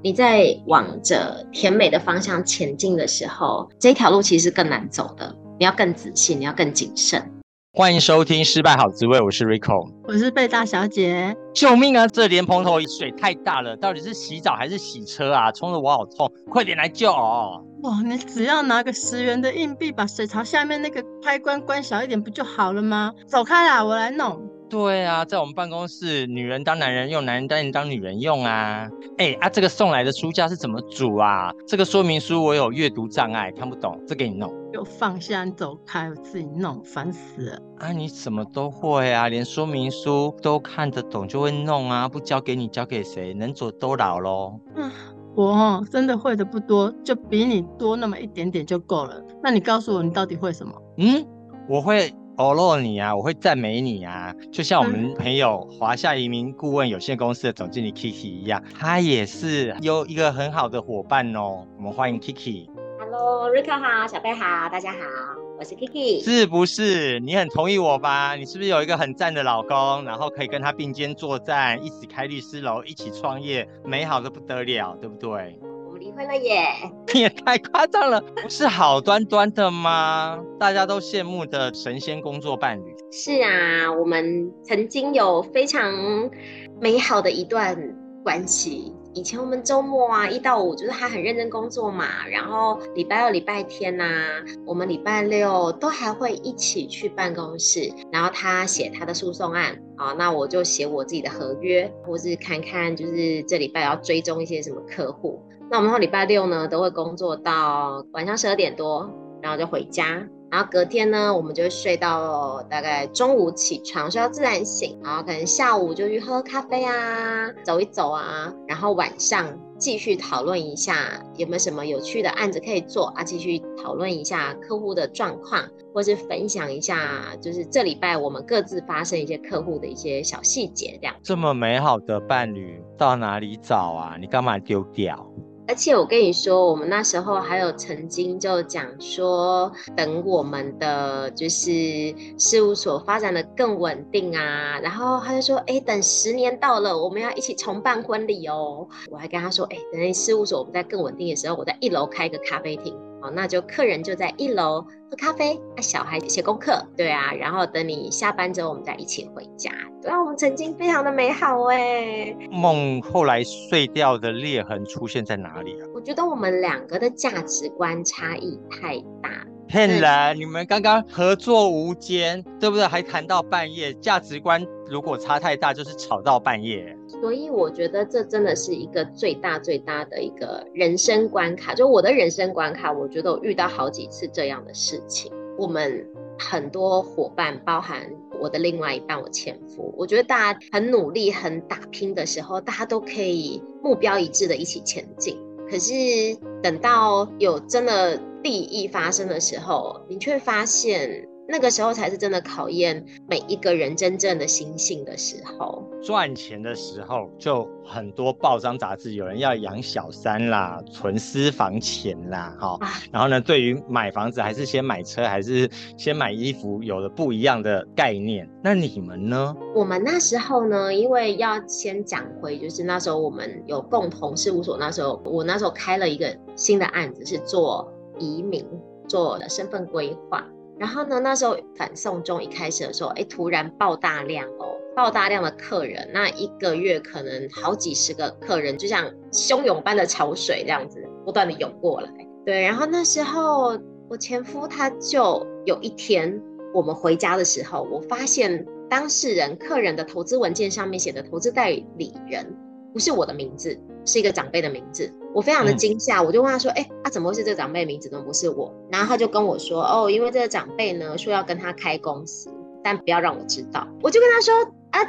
你在往着甜美的方向前进的时候，这条路其实更难走的。你要更仔细，你要更谨慎。欢迎收听《失败好滋味》，我是 Rico，我是贝大小姐。救命啊！这莲蓬头水太大了，到底是洗澡还是洗车啊？冲得我好痛，快点来救哦！哇，你只要拿个十元的硬币，把水槽下面那个开关关小一点，不就好了吗？走开啦，我来弄。对啊，在我们办公室，女人当男人用，男人当然当女人用啊。哎啊，这个送来的书架是怎么组啊？这个说明书我有阅读障碍，看不懂，这给你弄。就放下，你走开，我自己弄，烦死了。啊，你什么都会啊，连说明书都看得懂就会弄啊，不交给你，交给谁？能者多劳喽。嗯，我真的会的不多，就比你多那么一点点就够了。那你告诉我，你到底会什么？嗯，我会。欧洛你啊，我会赞美你啊，就像我们朋友华夏移民顾问有限公司的总经理 Kiki 一样，他也是有一个很好的伙伴哦。我们欢迎 Kiki。Hello，Rico 好，小贝好，大家好，我是 Kiki。是不是？你很同意我吧？你是不是有一个很赞的老公，然后可以跟他并肩作战，一起开律师楼，一起创业，美好的不得了，对不对？离婚了耶！你 也太夸张了，不是好端端的吗？大家都羡慕的神仙工作伴侣。是啊，我们曾经有非常美好的一段关系。以前我们周末啊，一到五就是他很认真工作嘛，然后礼拜二、礼拜天呐、啊，我们礼拜六都还会一起去办公室，然后他写他的诉讼案啊，那我就写我自己的合约，或是看看就是这礼拜要追踪一些什么客户。那我们后礼拜六呢，都会工作到晚上十二点多，然后就回家。然后隔天呢，我们就睡到大概中午起床，睡到自然醒。然后可能下午就去喝咖啡啊，走一走啊。然后晚上继续讨论一下有没有什么有趣的案子可以做啊，继续讨论一下客户的状况，或是分享一下就是这礼拜我们各自发生一些客户的一些小细节，这样。这么美好的伴侣到哪里找啊？你干嘛丢掉？而且我跟你说，我们那时候还有曾经就讲说，等我们的就是事务所发展的更稳定啊，然后他就说，哎，等十年到了，我们要一起重办婚礼哦。我还跟他说，哎，等那事务所我们在更稳定的时候，我在一楼开一个咖啡厅。哦，那就客人就在一楼喝咖啡，那小孩写功课，对啊，然后等你下班之后，我们再一起回家。对啊，我们曾经非常的美好哎。梦后来碎掉的裂痕出现在哪里啊？我觉得我们两个的价值观差异太大。骗人！你们刚刚合作无间，对不对？还谈到半夜，价值观如果差太大，就是吵到半夜。所以我觉得这真的是一个最大最大的一个人生关卡。就我的人生关卡，我觉得我遇到好几次这样的事情。我们很多伙伴，包含我的另外一半，我前夫，我觉得大家很努力、很打拼的时候，大家都可以目标一致的一起前进。可是等到有真的利益发生的时候，你却发现那个时候才是真的考验每一个人真正的心性的时候。赚钱的时候就很多报章杂志，有人要养小三啦，存私房钱啦，哈、哦。然后呢，对于买房子还是先买车，还是先买衣服，有了不一样的概念。那你们呢？我们那时候呢，因为要先讲回，就是那时候我们有共同事务所，那时候我那时候开了一个新的案子，是做移民，做的身份规划。然后呢，那时候反送中一开始的时候，哎，突然爆大量哦。爆大量的客人，那一个月可能好几十个客人，就像汹涌般的潮水这样子，不断的涌过来。对，然后那时候我前夫他就有一天，我们回家的时候，我发现当事人客人的投资文件上面写的投资代理人不是我的名字，是一个长辈的名字。我非常的惊吓，我就问他说：“哎、欸，啊，怎么会是这个长辈的名字，怎么不是我？”然后他就跟我说：“哦，因为这个长辈呢说要跟他开公司，但不要让我知道。”我就跟他说。啊！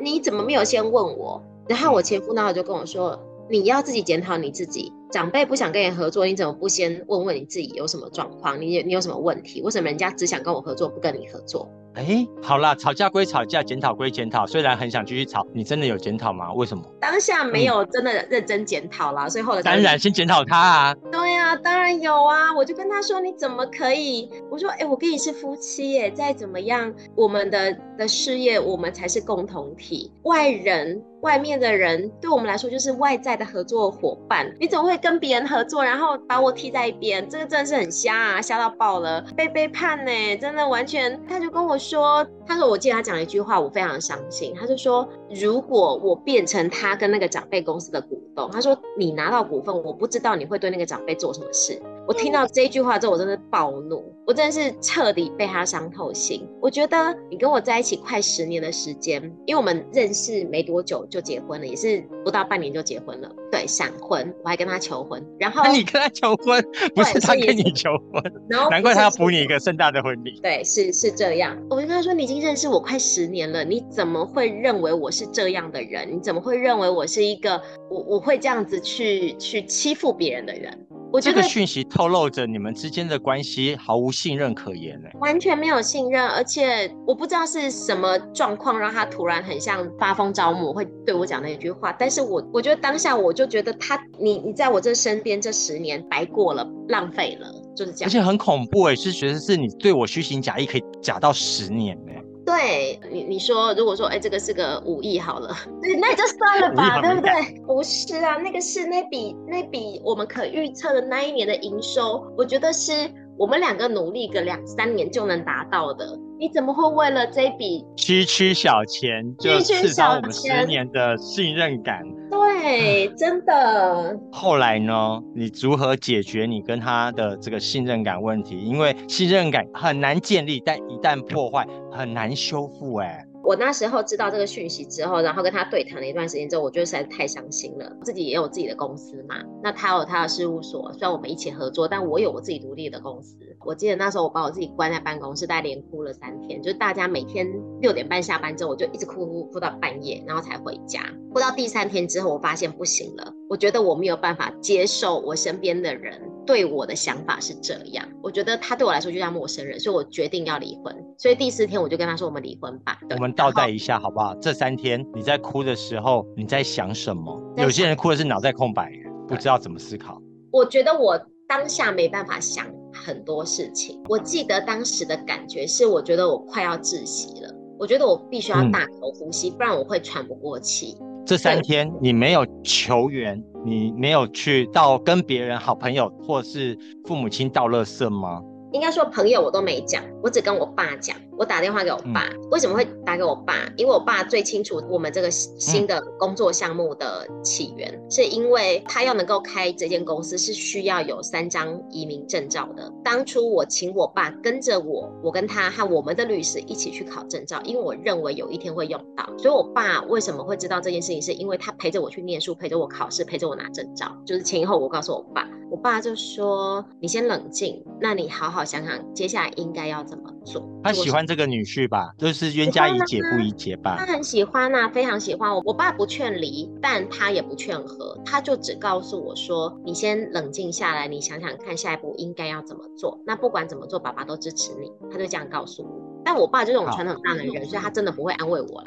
你怎么没有先问我？然后我前夫呢就跟我说：“你要自己检讨你自己。长辈不想跟你合作，你怎么不先问问你自己有什么状况？你你有什么问题？为什么人家只想跟我合作，不跟你合作？”哎，好啦，吵架归吵架，检讨归检讨。虽然很想继续吵，你真的有检讨吗？为什么？当下没有真的认真检讨啦，嗯、所以后来当然先检讨他啊。对呀、啊，当然有啊。我就跟他说：“你怎么可以？”我说：“哎，我跟你是夫妻耶，再怎么样，我们的的事业，我们才是共同体。外人。”外面的人对我们来说就是外在的合作伙伴，你怎么会跟别人合作，然后把我踢在一边？这个真的是很瞎啊，瞎到爆了，被背叛呢，真的完全。他就跟我说，他说我记得他讲了一句话，我非常相信。他就说，如果我变成他跟那个长辈公司的股东，他说你拿到股份，我不知道你会对那个长辈做什么事。我听到这句话之后，我真的暴怒，我真的是彻底被他伤透心。我觉得你跟我在一起快十年的时间，因为我们认识没多久就结婚了，也是不到半年就结婚了。对，闪婚，我还跟他求婚。然后 你跟他求婚，不是他跟你求婚，然后难怪他要补你一个盛大的婚礼。对，是是这样。我就跟他说，你已经认识我快十年了，你怎么会认为我是这样的人？你怎么会认为我是一个我我会这样子去去欺负别人的人？我觉得这个讯息透露着你们之间的关系毫无信任可言呢，完全没有信任，而且我不知道是什么状况让他突然很像发疯着魔，会对我讲那一句话。但是我我觉得当下我就觉得他，你你在我这身边这十年白过了，浪费了，就是这样。而且很恐怖哎，是觉得是你对我虚情假意，可以假到十年哎。对你，你说如果说，哎，这个是个五亿好了，对，那就算了吧，对不对？不是啊，那个是那笔那笔我们可预测的那一年的营收，我觉得是我们两个努力个两三年就能达到的。你怎么会为了这笔区区小钱就刺伤我们十年的信任感？对，真的。后来呢？你如何解决你跟他的这个信任感问题？因为信任感很难建立，但一旦破坏，很难修复。哎。我那时候知道这个讯息之后，然后跟他对谈了一段时间之后，我觉得实在是太伤心了。自己也有自己的公司嘛，那他有他的事务所，虽然我们一起合作，但我有我自己独立的公司。我记得那时候我把我自己关在办公室，大概连哭了三天，就是大家每天六点半下班之后，我就一直哭哭哭到半夜，然后才回家。哭到第三天之后，我发现不行了，我觉得我没有办法接受我身边的人对我的想法是这样。我觉得他对我来说就像陌生人，所以我决定要离婚。所以第四天我就跟他说：“我们离婚吧。”我们。倒带一下好不好？这三天你在哭的时候，你在想什么？有些人哭的是脑袋空白，不知道怎么思考。我觉得我当下没办法想很多事情。我记得当时的感觉是，我觉得我快要窒息了。我觉得我必须要大口呼吸，嗯、不然我会喘不过气。这三天你没有求援，你没有去到跟别人、好朋友或是父母亲道乐色吗？应该说朋友我都没讲，我只跟我爸讲。我打电话给我爸，嗯、为什么会打给我爸？因为我爸最清楚我们这个新的工作项目的起源，嗯、是因为他要能够开这间公司是需要有三张移民证照的。当初我请我爸跟着我，我跟他和我们的律师一起去考证照，因为我认为有一天会用到。所以我爸为什么会知道这件事情，是因为他陪着我去念书，陪着我考试，陪着我拿证照，就是前因后果告诉我爸。我爸就说：“你先冷静，那你好好想想接下来应该要怎么做。”他喜欢这个女婿吧，就是冤家宜解不宜结吧。他很喜欢呐、啊，非常喜欢我。我爸不劝离，但他也不劝和，他就只告诉我说：“你先冷静下来，你想想看下一步应该要怎么做。那不管怎么做，爸爸都支持你。”他就这样告诉我。但我爸这种传统大男人，所以他真的不会安慰我了。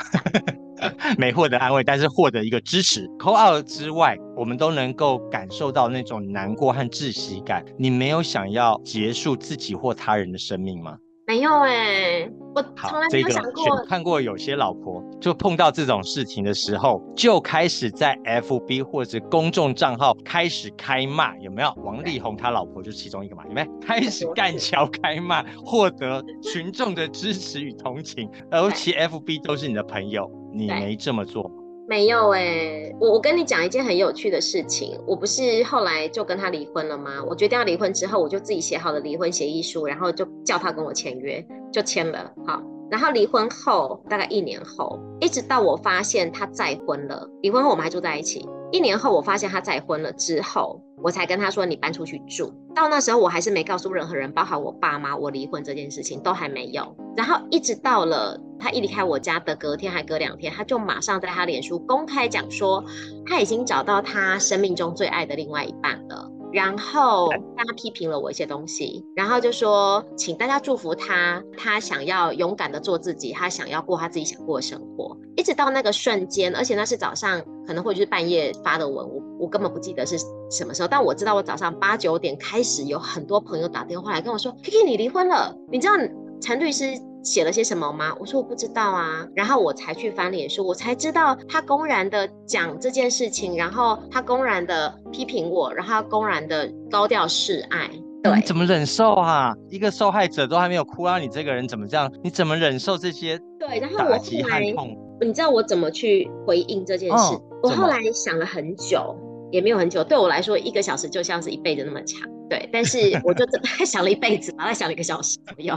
没获得安慰，但是获得一个支持。call out 之外，我们都能够感受到那种难过和窒息感。你没有想要结束自己或他人的生命吗？没有哎、欸，我从来没有想过。这个、看过有些老婆就碰到这种事情的时候，就开始在 FB 或者公众账号开始开骂，有没有？王力宏他老婆就是其中一个嘛，有没有？开始干桥开骂，获得群众的支持与同情，而且 FB 都是你的朋友，你没这么做。没有哎、欸，我我跟你讲一件很有趣的事情，我不是后来就跟他离婚了吗？我决定要离婚之后，我就自己写好了离婚协议书，然后就叫他跟我签约，就签了。好，然后离婚后大概一年后，一直到我发现他再婚了，离婚后我们还住在一起。一年后我发现他再婚了之后，我才跟他说，你搬出去住。到那时候我还是没告诉任何人，包含我爸妈，我离婚这件事情都还没有。然后一直到了他一离开我家的隔天还隔两天，他就马上在他脸书公开讲说，他已经找到他生命中最爱的另外一半了。然后大家批评了我一些东西，然后就说请大家祝福他，他想要勇敢的做自己，他想要过他自己想过的生活。一直到那个瞬间，而且那是早上，可能会是半夜发的文，我我根本不记得是什么时候，但我知道我早上八九点开始有很多朋友打电话来跟我说，Kiki 你离婚了，你知道陈律师写了些什么吗？我说我不知道啊，然后我才去翻脸书，我才知道他公然的讲这件事情，然后他公然的批评我，然后他公然的高调示爱。对，你怎么忍受啊？一个受害者都还没有哭，啊，你这个人怎么这样？你怎么忍受这些？对，然后我后来，你知道我怎么去回应这件事？哦、我后来想了很久，也没有很久，对我来说一个小时就像是一辈子那么长。对，但是我就真的 想了一辈子，把它想了一个小时左右。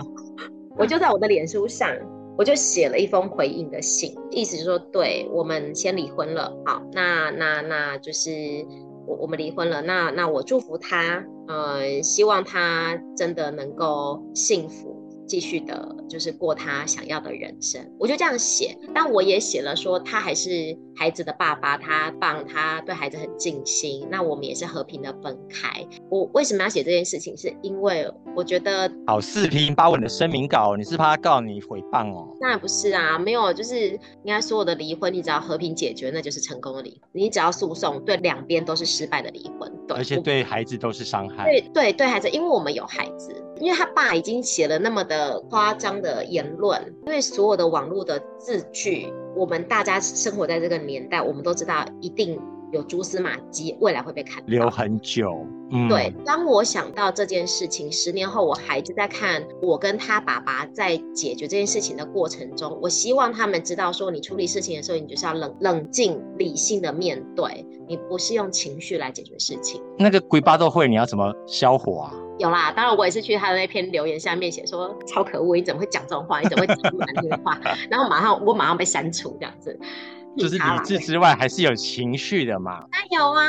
我就在我的脸书上，我就写了一封回应的信，意思就是说，对，我们先离婚了，好，那那那就是。我我们离婚了，那那我祝福他，呃，希望他真的能够幸福。继续的，就是过他想要的人生，我就这样写。但我也写了说，他还是孩子的爸爸，他棒，他对孩子很尽心。那我们也是和平的分开。我为什么要写这件事情？是因为我觉得好四平把我的声明稿，你是怕他告你诽谤哦？当然不是啊，没有，就是应该所有的离婚，你只要和平解决，那就是成功的离婚。你只要诉讼，对两边都是失败的离婚，对，而且对孩子都是伤害。对对对，孩子，因为我们有孩子。因为他爸已经写了那么的夸张的言论，因为所有的网络的字句，我们大家生活在这个年代，我们都知道一定。有蛛丝马迹，未来会被看到。留很久，嗯，对。当我想到这件事情，十年后我孩子在看我跟他爸爸在解决这件事情的过程中，我希望他们知道，说你处理事情的时候，你就是要冷冷静、理性的面对，你不是用情绪来解决事情。那个鬼巴都会，你要怎么消火啊？有啦，当然我也是去他的那篇留言下面写说超可恶，你怎么会讲这种话？你怎么会讲难听的话？然后马上我马上被删除这样子。就是理智之外，还是有情绪的嘛？那有啊，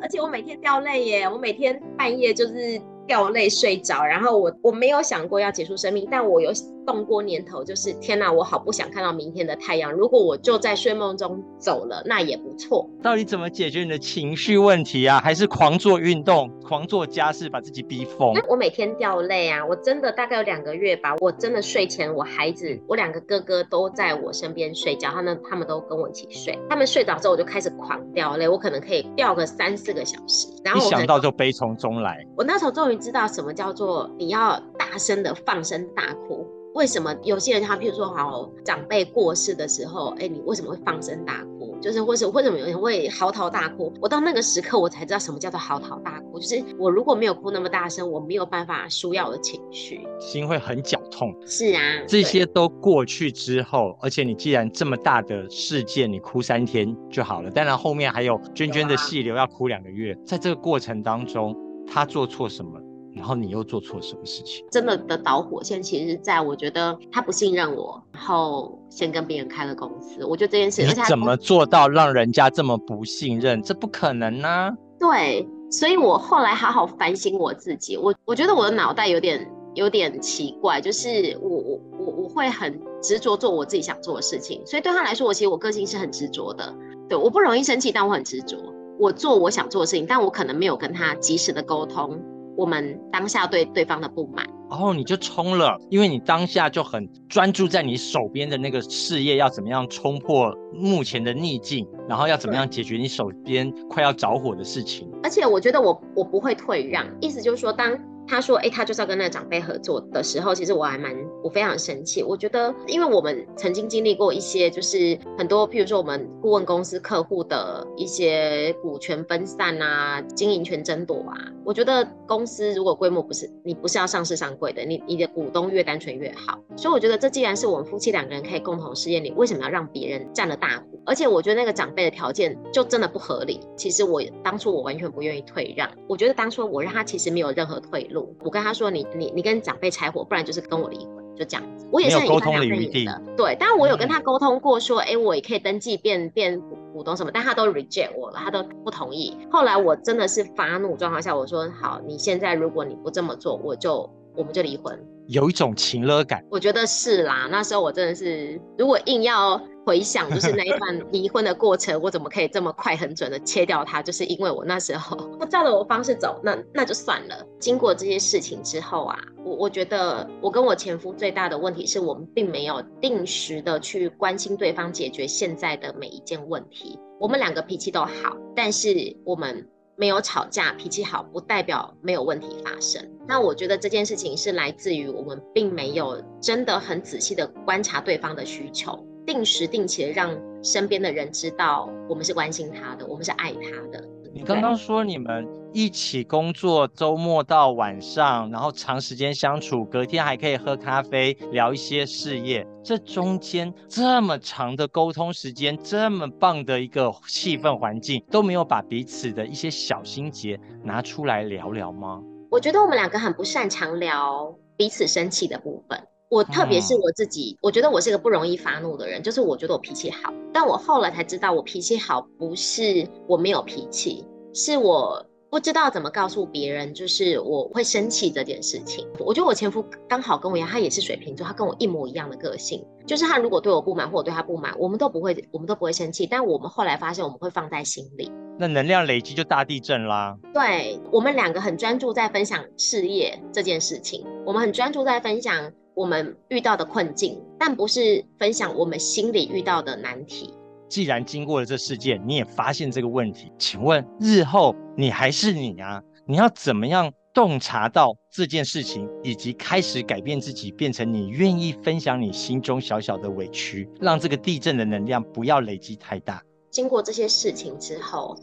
而且我每天掉泪耶，我每天半夜就是。掉泪睡着，然后我我没有想过要结束生命，但我有动过念头，就是天哪，我好不想看到明天的太阳。如果我就在睡梦中走了，那也不错。到底怎么解决你的情绪问题啊？还是狂做运动、狂做家事，把自己逼疯？我每天掉泪啊，我真的大概有两个月吧，我真的睡前，我孩子，我两个哥哥都在我身边睡觉，他们他们都跟我一起睡，他们睡着之后，我就开始狂掉泪，我可能可以掉个三四个小时，然后一想到就悲从中来。我那时候终于。知道什么叫做你要大声的放声大哭？为什么有些人他譬如说好长辈过世的时候，哎，你为什么会放声大哭？就是或是为什么有人会嚎啕大哭？我到那个时刻我才知道什么叫做嚎啕大哭，就是我如果没有哭那么大声，我没有办法舒压我的情绪，心会很绞痛。是啊，这些都过去之后，而且你既然这么大的事件，你哭三天就好了，当然后面还有涓涓的细流要哭两个月，在这个过程当中，他做错什么？然后你又做错什么事情？真的的导火线其实是在我觉得他不信任我，然后先跟别人开了公司。我觉得这件事，你怎么做到让人家这么不信任？这不可能啊！对，所以我后来好好反省我自己。我我觉得我的脑袋有点有点奇怪，就是我我我我会很执着做我自己想做的事情。所以对他来说，我其实我个性是很执着的。对，我不容易生气，但我很执着。我做我想做的事情，但我可能没有跟他及时的沟通。我们当下对对方的不满，然后你就冲了，因为你当下就很专注在你手边的那个事业要怎么样冲破目前的逆境，然后要怎么样解决你手边快要着火的事情。而且我觉得我我不会退让，意思就是说当。他说：“哎、他就是要跟那个长辈合作的时候，其实我还蛮，我非常生气。我觉得，因为我们曾经经历过一些，就是很多，譬如说我们顾问公司客户的一些股权分散啊，经营权争夺啊。我觉得公司如果规模不是你不是要上市上柜的，你你的股东越单纯越好。所以我觉得这既然是我们夫妻两个人可以共同实现，你为什么要让别人占了大户？而且我觉得那个长辈的条件就真的不合理。其实我当初我完全不愿意退让，我觉得当初我让他其实没有任何退路。”我跟他说你：“你你你跟长辈拆伙，不然就是跟我离婚，就这样子。”我也是很沟通的余地的，对。但是我有跟他沟通过，说：“哎、嗯欸，我也可以登记变变股东什么。”但他都 reject 我了，他都不同意。后来我真的是发怒状况下，我说：“好，你现在如果你不这么做，我就我们就离婚。”有一种情勒感，我觉得是啦。那时候我真的是，如果硬要。回想，就是那一段离婚的过程，我怎么可以这么快很准的切掉它？就是因为我那时候不照着我方式走，那那就算了。经过这些事情之后啊，我我觉得我跟我前夫最大的问题是我们并没有定时的去关心对方，解决现在的每一件问题。我们两个脾气都好，但是我们没有吵架，脾气好不代表没有问题发生。那我觉得这件事情是来自于我们并没有真的很仔细的观察对方的需求，定时定期的让身边的人知道我们是关心他的，我们是爱他的。你刚刚说你们一起工作，周末到晚上，然后长时间相处，隔天还可以喝咖啡聊一些事业。这中间这么长的沟通时间，这么棒的一个气氛环境，都没有把彼此的一些小心结拿出来聊聊吗？我觉得我们两个很不擅长聊彼此生气的部分。我特别是我自己，嗯，我觉得我是个不容易发怒的人，就是我觉得我脾气好，但我后来才知道，我脾气好不是我没有脾气，是我不知道怎么告诉别人，就是我会生气这件事情。我觉得我前夫刚好跟我一样，他也是水瓶座，他跟我一模一样的个性，就是他如果对我不满或我对他不满，我们都不会，我们都不会生气，但我们后来发现我们会放在心里，那能量累积就大地震啦。对，我们两个很专注在分享事业这件事情，我们很专注在分享。我们遇到的困境，但不是分享我们心里遇到的难题。既然经过了这事件，你也发现这个问题，请问日后你还是你啊？你要怎么样洞察到这件事情，以及开始改变自己，变成你愿意分享你心中小小的委屈，让这个地震的能量不要累积太大？经过这些事情之后，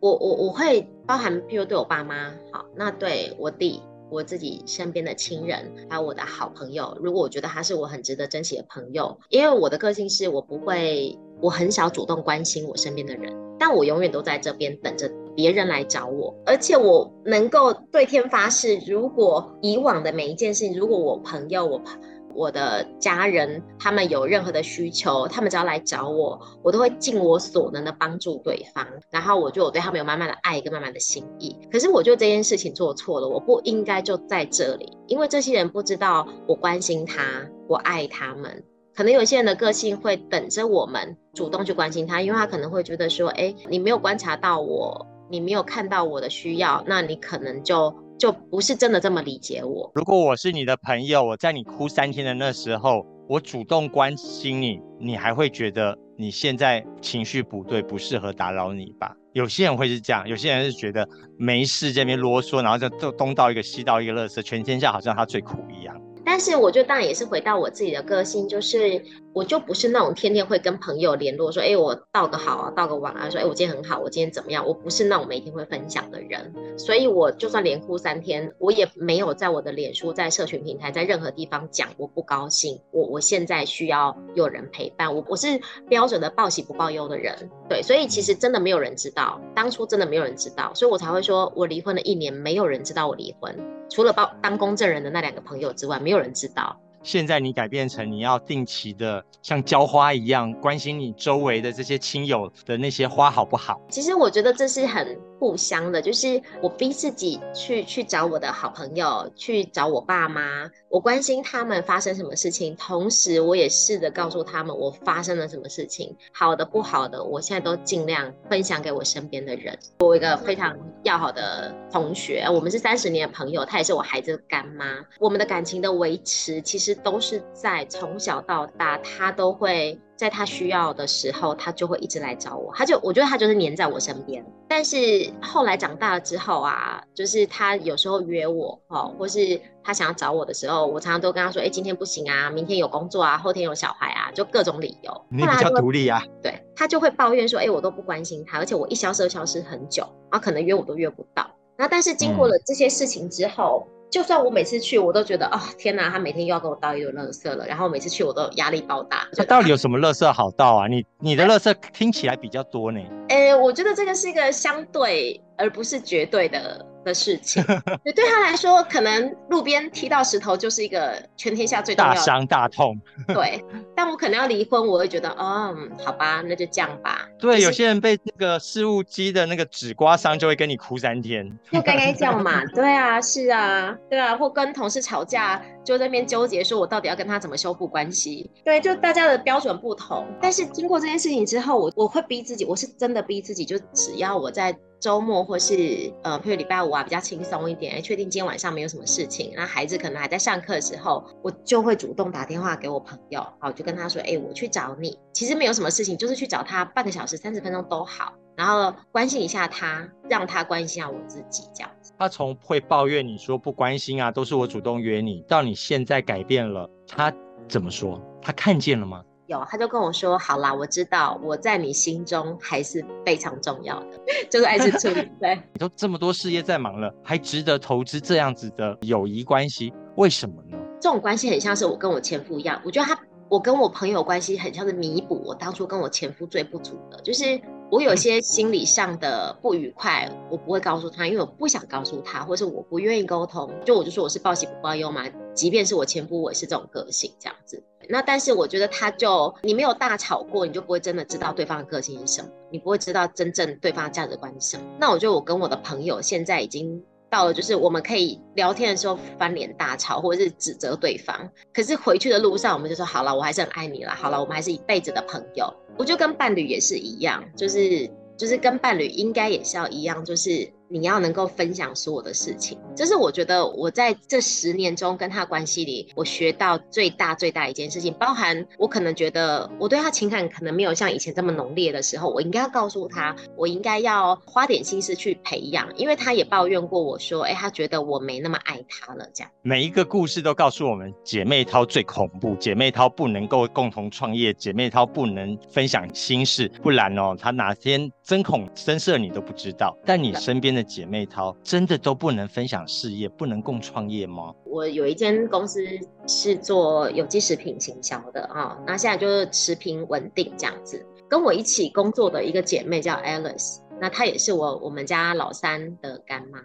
我我我会包含，譬如对我爸妈好，那对我弟。我自己身边的亲人，还有我的好朋友，如果我觉得他是我很值得珍惜的朋友，因为我的个性是我不会，我很少主动关心我身边的人，但我永远都在这边等着别人来找我，而且我能够对天发誓，如果以往的每一件事情，如果我朋友我朋。我的家人，他们有任何的需求，他们只要来找我，我都会尽我所能的帮助对方。然后我就我对他们有满满的爱跟满满的心意。可是我觉得这件事情做错了，我不应该就在这里，因为这些人不知道我关心他，我爱他们。可能有些人的个性会等着我们主动去关心他，因为他可能会觉得说，哎，你没有观察到我，你没有看到我的需要，那你可能就。就不是真的这么理解我。如果我是你的朋友，我在你哭三天的那时候，我主动关心你，你还会觉得你现在情绪不对，不适合打扰你吧？有些人会是这样，有些人是觉得没事这边啰嗦，然后就东到一个西到一个乐色，全天下好像他最苦一样。但是我就当然也是回到我自己的个性，就是我就不是那种天天会跟朋友联络说，哎，我道个好啊，道个晚啊，说，哎，我今天很好，我今天怎么样？我不是那种每天会分享的人，所以我就算连哭三天，我也没有在我的脸书、在社群平台、在任何地方讲我不高兴，我我现在需要有人陪伴，我我是标准的报喜不报忧的人，对，所以其实真的没有人知道，当初真的没有人知道，所以我才会说我离婚了一年，没有人知道我离婚。除了报当公证人的那两个朋友之外，没有人知道。现在你改变成你要定期的像浇花一样关心你周围的这些亲友的那些花好不好？其实我觉得这是很互相的，就是我逼自己去去找我的好朋友，去找我爸妈，我关心他们发生什么事情，同时我也试着告诉他们我发生了什么事情，好的不好的，我现在都尽量分享给我身边的人。我一个非常要好的同学，我们是三十年的朋友，她也是我孩子的干妈，我们的感情的维持其实。都是在从小到大，她都会在他需要的时候，他就会一直来找我。他就我觉得他就是黏在我身边。但是后来长大了之后啊，就是他有时候约我哦，或是他想要找我的时候，我常常都跟他说：“哎，今天不行啊，明天有工作啊，后天有小孩啊，就各种理由。”你比较独立啊。对，他就会抱怨说：“哎，我都不关心他，而且我一消失消失很久，然后可能约我都约不到。”那但是经过了这些事情之后。嗯就算我每次去，我都觉得啊、哦，天哪，他每天又要给我倒一堆垃圾了。然后每次去，我都压力爆大。那到底有什么垃圾好倒啊？你你的垃圾听起来比较多呢。诶，我觉得这个是一个相对，而不是绝对的。的事情，对他来说，可能路边踢到石头就是一个全天下最重要的大伤大痛。对，但我可能要离婚，我会觉得，哦，好吧，那就这样吧。对，有些人被那个事务机的那个纸刮伤，就会跟你哭三天。就该该这样嘛。对啊，是啊，对啊，或跟同事吵架，就在那边纠结，说我到底要跟他怎么修复关系？对，就大家的标准不同。但是经过这件事情之后，我我会逼自己，我是真的逼自己，就只要我在周末或是呃，譬如礼拜五啊比较轻松一点，确定今天晚上没有什么事情，那孩子可能还在上课的时候，我就会主动打电话给我朋友，好，就跟他说，哎、我去找你，其实没有什么事情，就是去找他半个小时、三十分钟都好。然后关心一下他，让他关心下我自己，这样。他从会抱怨你说不关心啊，都是我主动约你，到你现在改变了，他怎么说？他看见了吗？有，他就跟我说：“好啦，我知道我在你心中还是非常重要的，就是爱是处理。”对，你都这么多事业在忙了，还值得投资这样子的友谊关系？为什么呢？这种关系很像是我跟我前夫一样，我觉得他，我跟我朋友关系很像是弥补我当初跟我前夫最不足的，就是。我有些心理上的不愉快，我不会告诉他，因为我不想告诉他，或是我不愿意沟通。就我就说我是报喜不报忧嘛，即便是我前夫，我也是这种个性这样子。那但是我觉得他就你没有大吵过，你就不会真的知道对方的个性是什么，你不会知道真正对方的价值观是什么。那我觉得我跟我的朋友现在已经到了，就是我们可以聊天的时候翻脸大吵，或者是指责对方。可是回去的路上，我们就说好了，我还是很爱你了。好了，我们还是一辈子的朋友。我就跟伴侣也是一样，就是就是跟伴侣应该也是要一样，就是。你要能够分享所有的事情，这是我觉得我在这十年中跟他关系里，我学到最大最大一件事情。包含我可能觉得我对他情感可能没有像以前这么浓烈的时候，我应该要告诉他，我应该要花点心思去培养，因为他也抱怨过我说，哎，他觉得我没那么爱他了。这样，每一个故事都告诉我们，姐妹淘最恐怖，姐妹淘不能够共同创业，姐妹淘不能分享心事，不然哦，他哪天针孔深色你都不知道。但你身边的。姐妹淘真的都不能分享事业，不能共创业吗？我有一间公司是做有机食品行销的啊，那现在就是持平稳定这样子。跟我一起工作的一个姐妹叫 Alice，那她也是我我们家老三的干妈。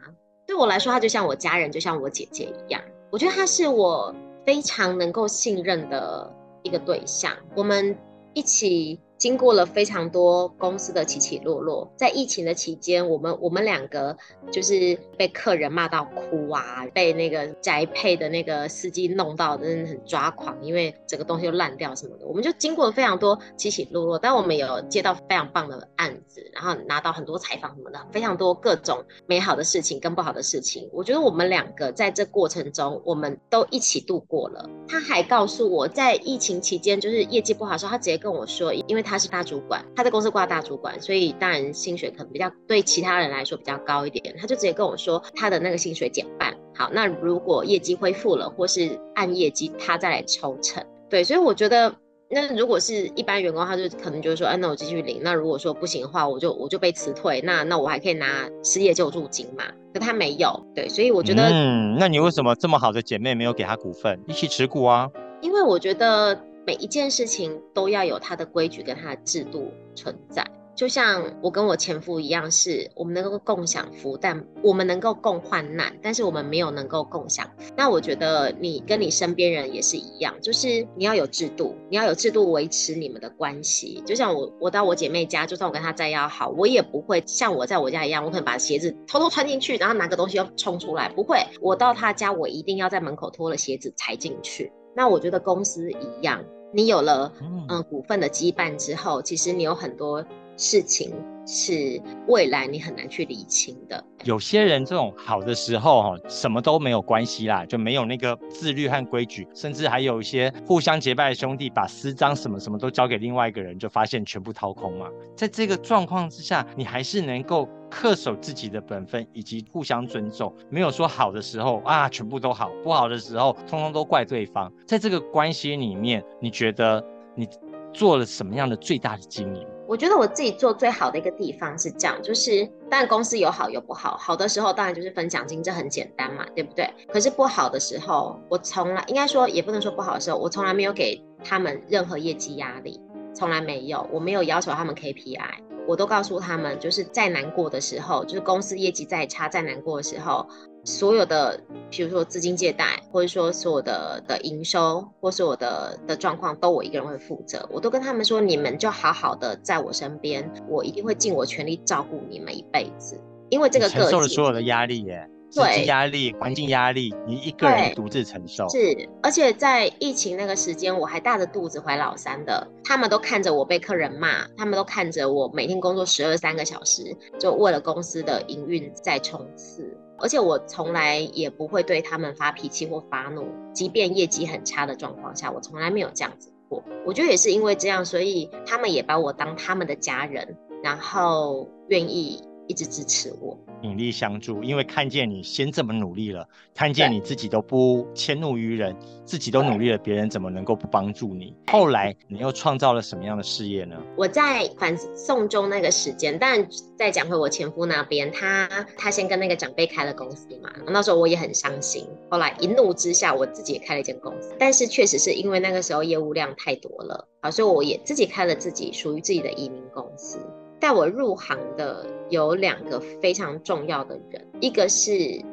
对我来说，她就像我家人，就像我姐姐一样。我觉得她是我非常能够信任的一个对象。我们一起。经过了非常多公司的起起落落，在疫情的期间，我们我们两个就是被客人骂到哭啊，被那个宅配的那个司机弄到真的很抓狂，因为整个东西都烂掉什么的。我们就经过了非常多起起落落，但我们有接到非常棒的案子，然后拿到很多采访什么的，非常多各种美好的事情跟不好的事情。我觉得我们两个在这过程中，我们都一起度过了。他还告诉我在疫情期间就是业绩不好的时候，他直接跟我说，因为。他是大主管，他在公司挂大主管，所以当然薪水可能比较对其他人来说比较高一点。他就直接跟我说，他的那个薪水减半。好，那如果业绩恢复了，或是按业绩，他再来抽成。对，所以我觉得，那如果是一般员工，他就可能就是说，哎，那我继续领。那如果说不行的话，我就我就被辞退。那那我还可以拿失业救助金嘛？可他没有。对，所以我觉得，嗯，那你为什么这么好的姐妹没有给他股份，一起持股啊？因为我觉得。每一件事情都要有它的规矩跟它的制度存在，就像我跟我前夫一样，是我们能够共享福，但我们能够共患难，但是我们没有能够共享。那我觉得你跟你身边人也是一样，就是你要有制度，你要有制度维持你们的关系。就像我，我到我姐妹家，就算我跟她再要好，我也不会像我在我家一样，我可能把鞋子偷偷穿进去，然后拿个东西要冲出来，不会。我到她家，我一定要在门口脱了鞋子才进去。那我觉得公司一样。你有了嗯、呃、股份的羁绊之后，其实你有很多事情是未来你很难去理清的。有些人这种好的时候哈，什么都没有关系啦，就没有那个自律和规矩，甚至还有一些互相结拜的兄弟，把私章什么什么都交给另外一个人，就发现全部掏空嘛。在这个状况之下，你还是能够。恪守自己的本分，以及互相尊重，没有说好的时候啊，全部都好；不好的时候，通通都怪对方。在这个关系里面，你觉得你做了什么样的最大的经营？我觉得我自己做最好的一个地方是这样，就是当然公司有好有不好，好的时候当然就是分奖金，这很简单嘛，对不对？可是不好的时候，我从来应该说也不能说不好的时候，我从来没有给他们任何业绩压力，从来没有，我没有要求他们 KPI。我都告诉他们，就是再难过的时候，就是公司业绩再差、再难过的时候，所有的，比如说资金借贷，或者说所有的的营收，或是我的的状况，都我一个人会负责。我都跟他们说，你们就好好的在我身边，我一定会尽我全力照顾你们一辈子。因为这个个性，承受了所有的压力耶。资金压力、环境压力，你一个人独自承受。是，而且在疫情那个时间，我还大着肚子怀老三的，他们都看着我被客人骂，他们都看着我每天工作十二三个小时，就为了公司的营运在冲刺。而且我从来也不会对他们发脾气或发怒，即便业绩很差的状况下，我从来没有这样子过。我觉得也是因为这样，所以他们也把我当他们的家人，然后愿意一直支持我。鼎力相助，因为看见你先这么努力了，看见你自己都不迁怒于人，自己都努力了，别人怎么能够不帮助你？后来你又创造了什么样的事业呢？我在反送中那个时间，但再讲回我前夫那边，他他先跟那个长辈开了公司嘛，那时候我也很伤心。后来一怒之下，我自己也开了一间公司，但是确实是因为那个时候业务量太多了，好，所以我也自己开了自己属于自己的移民公司。带我入行的有两个非常重要的人，一个是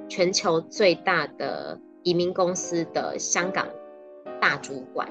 全球最大的移民公司的香港大主管，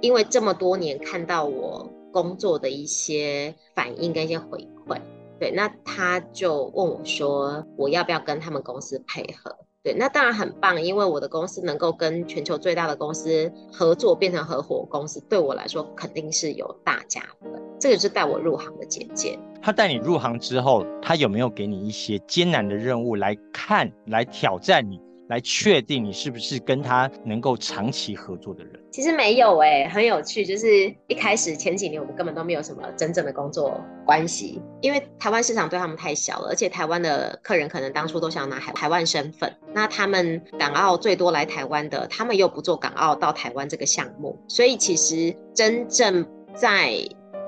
因为这么多年看到我工作的一些反应跟一些回馈，对，那他就问我说，我要不要跟他们公司配合？对，那当然很棒，因为我的公司能够跟全球最大的公司合作，变成合伙公司，对我来说肯定是有大加分。这个是带我入行的姐姐。他带你入行之后，他有没有给你一些艰难的任务来看，来挑战你？来确定你是不是跟他能够长期合作的人。其实没有哎、很有趣。就是一开始前几年，我们根本都没有什么真正的工作关系，因为台湾市场对他们太小了，而且台湾的客人可能当初都想拿海台湾身份。那他们港澳最多来台湾的，他们又不做港澳到台湾这个项目，所以其实真正在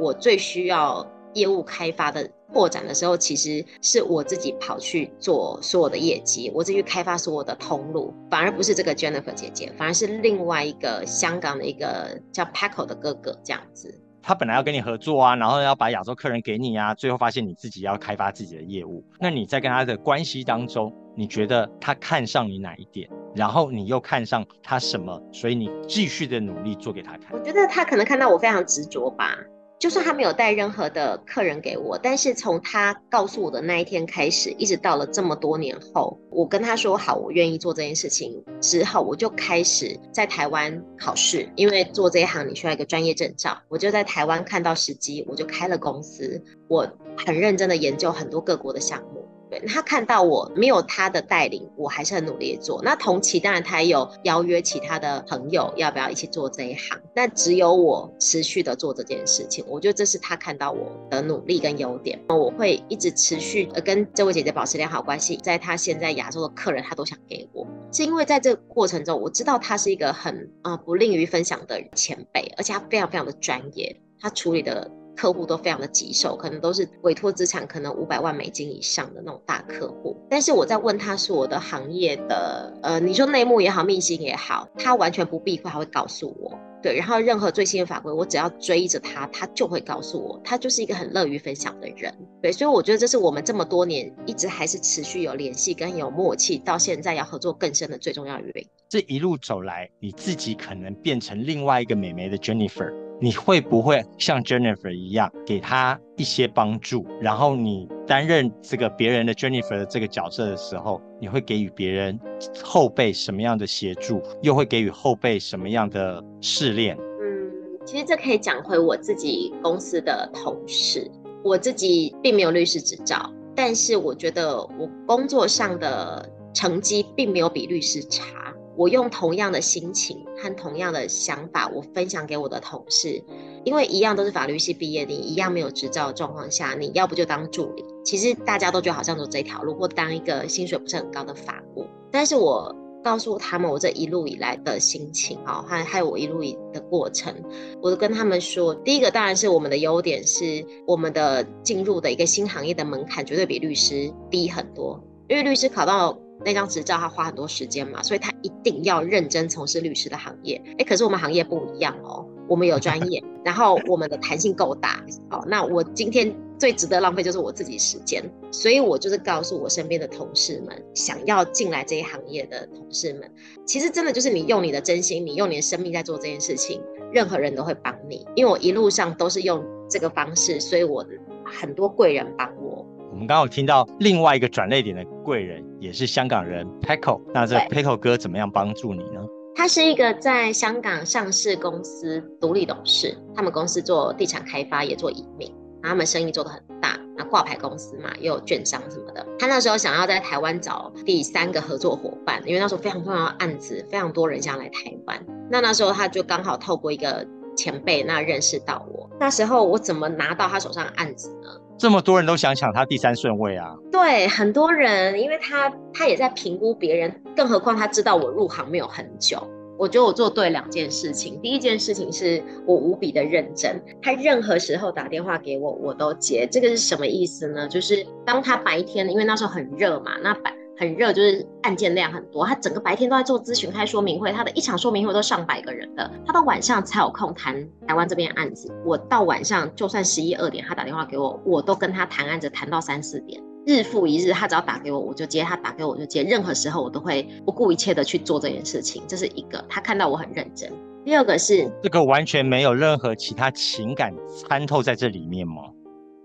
我最需要业务开发的。扩展的时候，其实是我自己跑去做所有的业绩，我自己去开发所有的通路，反而不是这个 Jennifer 姐姐，反而是另外一个香港的一个叫 Paco 的哥哥这样子。他本来要跟你合作啊，然后要把亚洲客人给你啊，最后发现你自己要开发自己的业务。那你在跟他的关系当中，你觉得他看上你哪一点？然后你又看上他什么？所以你继续的努力做给他看。我觉得他可能看到我非常执着吧。就算他没有带任何的客人给我，但是从他告诉我的那一天开始，一直到了这么多年后，我跟他说好，我愿意做这件事情之后，我就开始在台湾考试，因为做这一行你需要一个专业证照，我就在台湾看到时机，我就开了公司，我很认真的研究很多各国的项目。他看到我没有他的带领，我还是很努力做。那同期当然他也有邀约其他的朋友，要不要一起做这一行？那只有我持续的做这件事情。我觉得这是他看到我的努力跟优点。我会一直持续的跟这位姐姐保持良好关系。在他现在亚洲的客人，他都想给我，是因为在这个过程中，我知道他是一个很啊、呃、不吝于分享的前辈，而且他非常非常的专业，他处理的。客户都非常的棘手，可能都是委托资产可能五百万美金以上的那种大客户。但是我在问他是我的行业的，呃，你说内幕也好，秘辛也好，他完全不避讳，他会告诉我。对，然后任何最新的法规，我只要追着他，他就会告诉我。他就是一个很乐于分享的人。对，所以我觉得这是我们这么多年一直还是持续有联系跟有默契，到现在要合作更深的最重要原因。这一路走来，你自己可能变成另外一个美眉的 Jennifer。你会不会像 Jennifer 一样给他一些帮助？然后你担任这个别人的 Jennifer 的这个角色的时候，你会给予别人后辈什么样的协助？又会给予后辈什么样的试炼？嗯，其实这可以讲回我自己公司的同事。我自己并没有律师执照，但是我觉得我工作上的成绩并没有比律师差。我用同样的心情和同样的想法，我分享给我的同事，因为一样都是法律系毕业，你一样没有执照的状况下，你要不就当助理，其实大家都觉得好像走这条路，或当一个薪水不是很高的法务。但是我告诉他们我这一路以来的心情啊，还还有我一路以的过程，我都跟他们说，第一个当然是我们的优点是我们的进入的一个新行业的门槛绝对比律师低很多，因为律师考到。那张执照他花很多时间嘛，所以他一定要认真从事律师的行业。哎，可是我们行业不一样哦，我们有专业，然后我们的弹性够大。好，那我今天最值得浪费就是我自己时间，所以我就是告诉我身边的同事们，想要进来这一行业的同事们，其实真的就是你用你的真心，你用你的生命在做这件事情，任何人都会帮你。因为我一路上都是用这个方式，所以我很多贵人帮我。我们刚刚有听到另外一个转泪点的贵人，也是香港人 Paco。那这 Paco 哥怎么样帮助你呢？他是一个在香港上市公司独立董事，他们公司做地产开发，也做移民，他们生意做得很大，那挂牌公司嘛，也有券商什么的。他那时候想要在台湾找第三个合作伙伴，因为那时候非常重要的案子，非常多人想要来台湾。那那时候他就刚好透过一个前辈那认识到我。那时候我怎么拿到他手上的案子呢？这么多人都想抢他第三顺位啊！对，很多人，因为他他也在评估别人，更何况他知道我入行没有很久。我觉得我做对两件事情。第一件事情是我无比的认真，他任何时候打电话给我，我都接。这个是什么意思呢？就是当他白天，因为那时候很热嘛，那白很热，就是案件量很多，他整个白天都在做咨询、开说明会，他的一场说明会都上百个人的，他到晚上才有空谈台湾这边案子。我到晚上就算十一二点，他打电话给我，我都跟他谈案子，谈到三四点。日复一日，他只要打给我，我就接；他打给我，我就接。任何时候，我都会不顾一切的去做这件事情。这是一个，他看到我很认真。第二个是这个完全没有任何其他情感参透在这里面吗？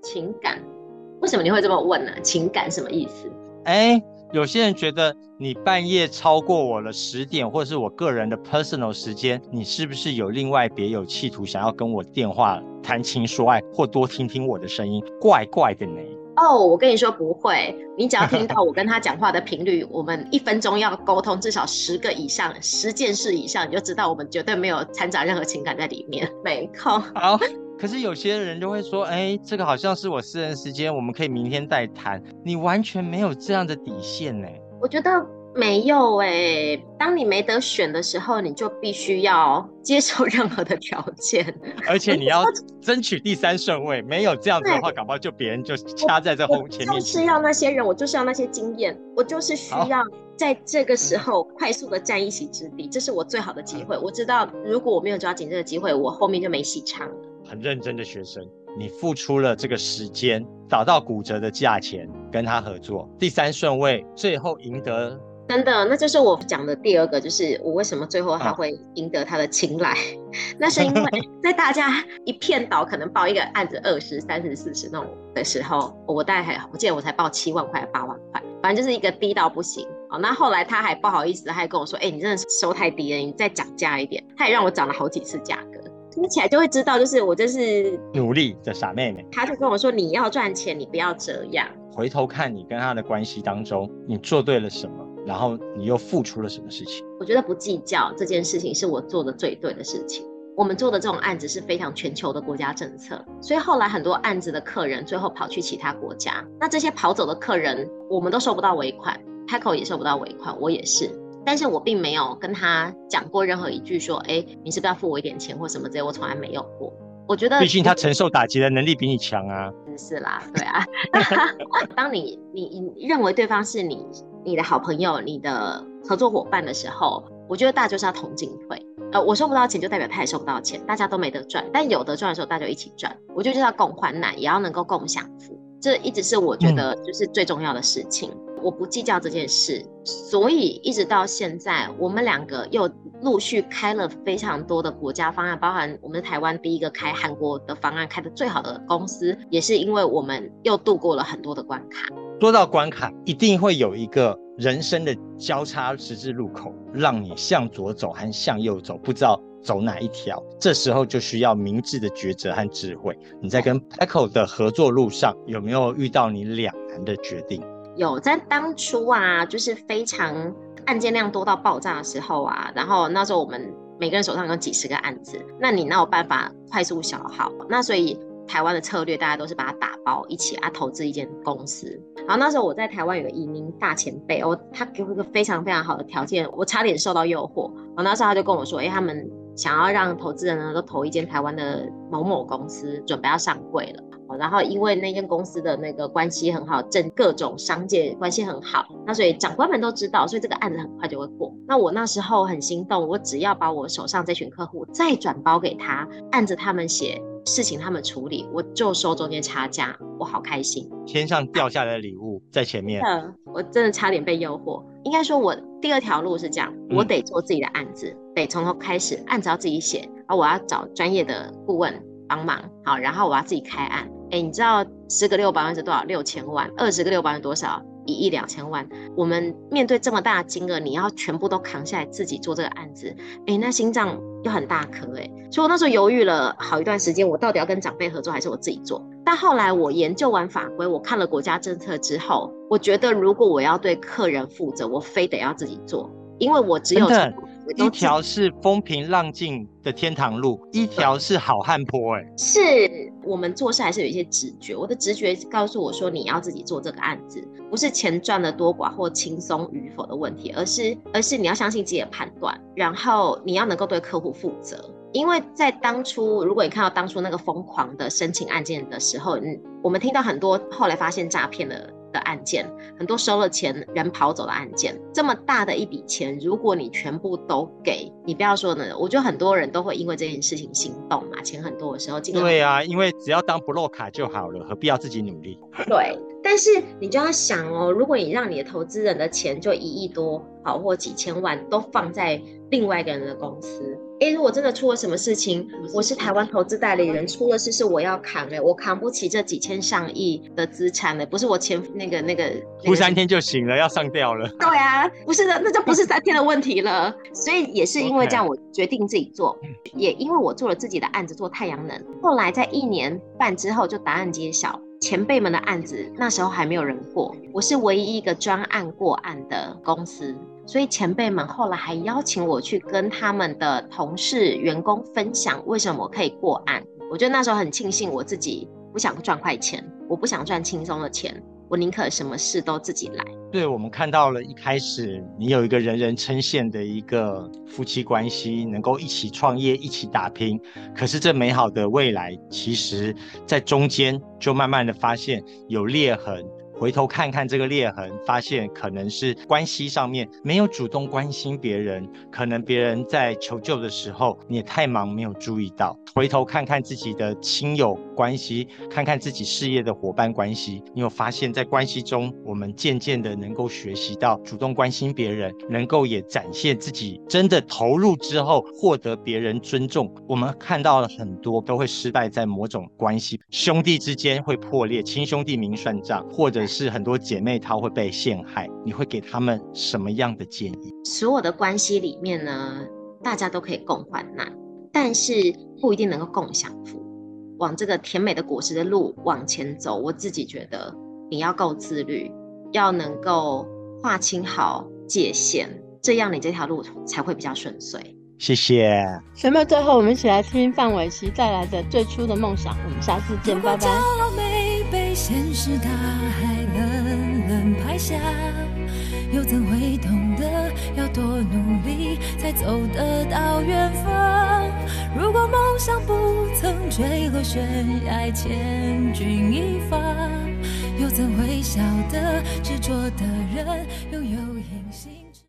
情感？为什么你会这么问呢？情感什么意思？哎，有些人觉得你半夜超过我了十点，或者是我个人的 personal 时间，你是不是有另外别有企图，想要跟我电话谈情说爱，或多听听我的声音？怪怪的呢。哦，oh, 我跟你说不会，你只要听到我跟他讲话的频率，我们一分钟要沟通至少十个以上，十件事以上，你就知道我们绝对没有掺杂任何情感在里面，没空。好，可是有些人就会说，哎、欸，这个好像是我私人时间，我们可以明天再谈。你完全没有这样的底线呢。我觉得。没有哎、欸，当你没得选的时候，你就必须要接受任何的条件，而且你要争取第三顺位。没有这样子的话，搞不好就别人就掐在这后前面。就是要那些人，我就是要那些经验，我就是需要在这个时候快速的占一席之地，这是我最好的机会。我知道，如果我没有抓紧这个机会，我后面就没戏唱了。很认真的学生，你付出了这个时间，找到骨折的价钱，跟他合作，第三顺位，最后赢得。真的，那就是我讲的第二个，就是我为什么最后他会赢得他的青睐，啊、那是因为 在大家一片倒，可能报一个案子二十三十四十那种的时候，我大概还我记得我才报七万块八万块，反正就是一个低到不行哦。那后来他还不好意思，他还跟我说：“哎、欸，你真的收太低了，你再涨价一点。”他也让我涨了好几次价格，听起来就会知道，就是我就是努力的傻妹妹。她就跟我说：“你要赚钱，你不要这样。”回头看你跟她的关系当中，你做对了什么？然后你又付出了什么事情？我觉得不计较这件事情是我做的最对的事情。我们做的这种案子是非常全球的国家政策，所以后来很多案子的客人最后跑去其他国家，那这些跑走的客人，我们都收不到尾款，Paco 也收不到尾款，我也是。但是我并没有跟他讲过任何一句说，哎，你是不是要付我一点钱或什么之类，我从来没有过。我觉得，毕竟他承受打击的能力比你强啊。是啦，对啊。当你你你认为对方是你。你的好朋友、你的合作伙伴的时候，我觉得大家就是要同进退。呃，我收不到钱，就代表他也收不到钱，大家都没得赚。但有得赚的时候，大家就一起赚。我觉得就是要共患难，也要能够共享福。这一直是我觉得就是最重要的事情。嗯、我不计较这件事，所以一直到现在，我们两个又陆续开了非常多的国家方案，包含我们台湾第一个开韩国的方案开的最好的公司，也是因为我们又度过了很多的关卡。说到关卡，一定会有一个人生的交叉十字路口，让你向左走和向右走，不知道走哪一条。这时候就需要明智的抉择和智慧。你在跟 Paco 的合作路上，有没有遇到你两难的决定？有，在当初啊，就是非常案件量多到爆炸的时候啊，然后那时候我们每个人手上有几十个案子，那你哪有办法快速消耗？那所以。台湾的策略，大家都是把它打包一起啊，投资一间公司。然后那时候我在台湾有个移民大前辈，哦，他给我一个非常非常好的条件，我差点受到诱惑。然后那时候他就跟我说，哎，他们想要让投资人呢都投一间台湾的某某公司，准备要上柜了。然后因为那间公司的那个关系很好，整各种商界关系很好，那所以长官们都知道，所以这个案子很快就会过。那我那时候很心动，我只要把我手上这群客户再转包给他，按着他们写。事情他们处理，我就收中间差价，我好开心。天上掉下来的礼物在前面，我真的差点被诱惑。应该说，我第二条路是这样，我得做自己的案子，嗯、得从头开始，案子要自己写，然后我要找专业的顾问帮忙，好，然后我要自己开案。哎，你知道十个六百万是多少？六千万。二十个六百万多少？一亿两千万。我们面对这么大的金额，你要全部都扛下来自己做这个案子，哎，那心脏又很大颗哎。所以我那时候犹豫了好一段时间，我到底要跟长辈合作还是我自己做？但后来我研究完法规，我看了国家政策之后，我觉得如果我要对客人负责，我非得要自己做，因为我只有。一条是风平浪静的天堂路，一条是好汉坡。哎，是我们做事还是有一些直觉。我的直觉告诉我说，你要自己做这个案子，不是钱赚的多寡或轻松与否的问题，而是而是你要相信自己的判断，然后你要能够对客户负责。因为在当初，如果你看到当初那个疯狂的申请案件的时候，嗯，我们听到很多后来发现诈骗的。的案件很多，收了钱人跑走的案件，这么大的一笔钱，如果你全部都给你，不要说呢，我觉得很多人都会因为这件事情心动嘛。钱很多的时候，对啊，因为只要当不漏卡就好了，何必要自己努力？对，但是你就要想哦，如果你让你的投资人的钱就一亿多，好或几千万都放在另外一个人的公司。哎，如果真的出了什么事情，我是台湾投资代理人，出了事是我要扛哎，我扛不起这几千上亿的资产的，不是我前那个那个哭三天就行了，要上吊了。对啊，不是的，那就不是三天的问题了。所以也是因为这样，我决定自己做.也因为我做了自己的案子，做太阳能。后来在一年半之后就答案揭晓，前辈们的案子那时候还没有人过，我是唯一一个专案过案的公司。所以前辈们后来还邀请我去跟他们的同事、员工分享为什么我可以过案。我觉得那时候很庆幸我自己不想赚快钱，我不想赚轻松的钱，我宁可什么事都自己来。对，我们看到了一开始你有一个人人称羡的一个夫妻关系，能够一起创业、一起打拼。可是这美好的未来，其实在中间就慢慢的发现有裂痕。回头看看这个裂痕，发现可能是关系上面没有主动关心别人，可能别人在求救的时候你也太忙没有注意到。回头看看自己的亲友关系，看看自己事业的伙伴关系，你有发现，在关系中我们渐渐的能够学习到主动关心别人，能够也展现自己真的投入之后获得别人尊重。我们看到了很多都会失败在某种关系，兄弟之间会破裂，亲兄弟明算账，或者。是很多姐妹她会被陷害，你会给他们什么样的建议？所有的关系里面呢，大家都可以共患难，但是不一定能够共享福。往这个甜美的果实的路往前走，我自己觉得你要够自律，要能够划清好界限，这样你这条路才会比较顺遂。谢谢。学妹，最后我们一起来听范玮琪带来的《最初的梦想》，我们下次见，拜拜。被现实大海下，又怎会懂得要多努力才走得到远方？如果梦想不曾坠落悬崖，千钧一发，又怎会晓得执着的人拥有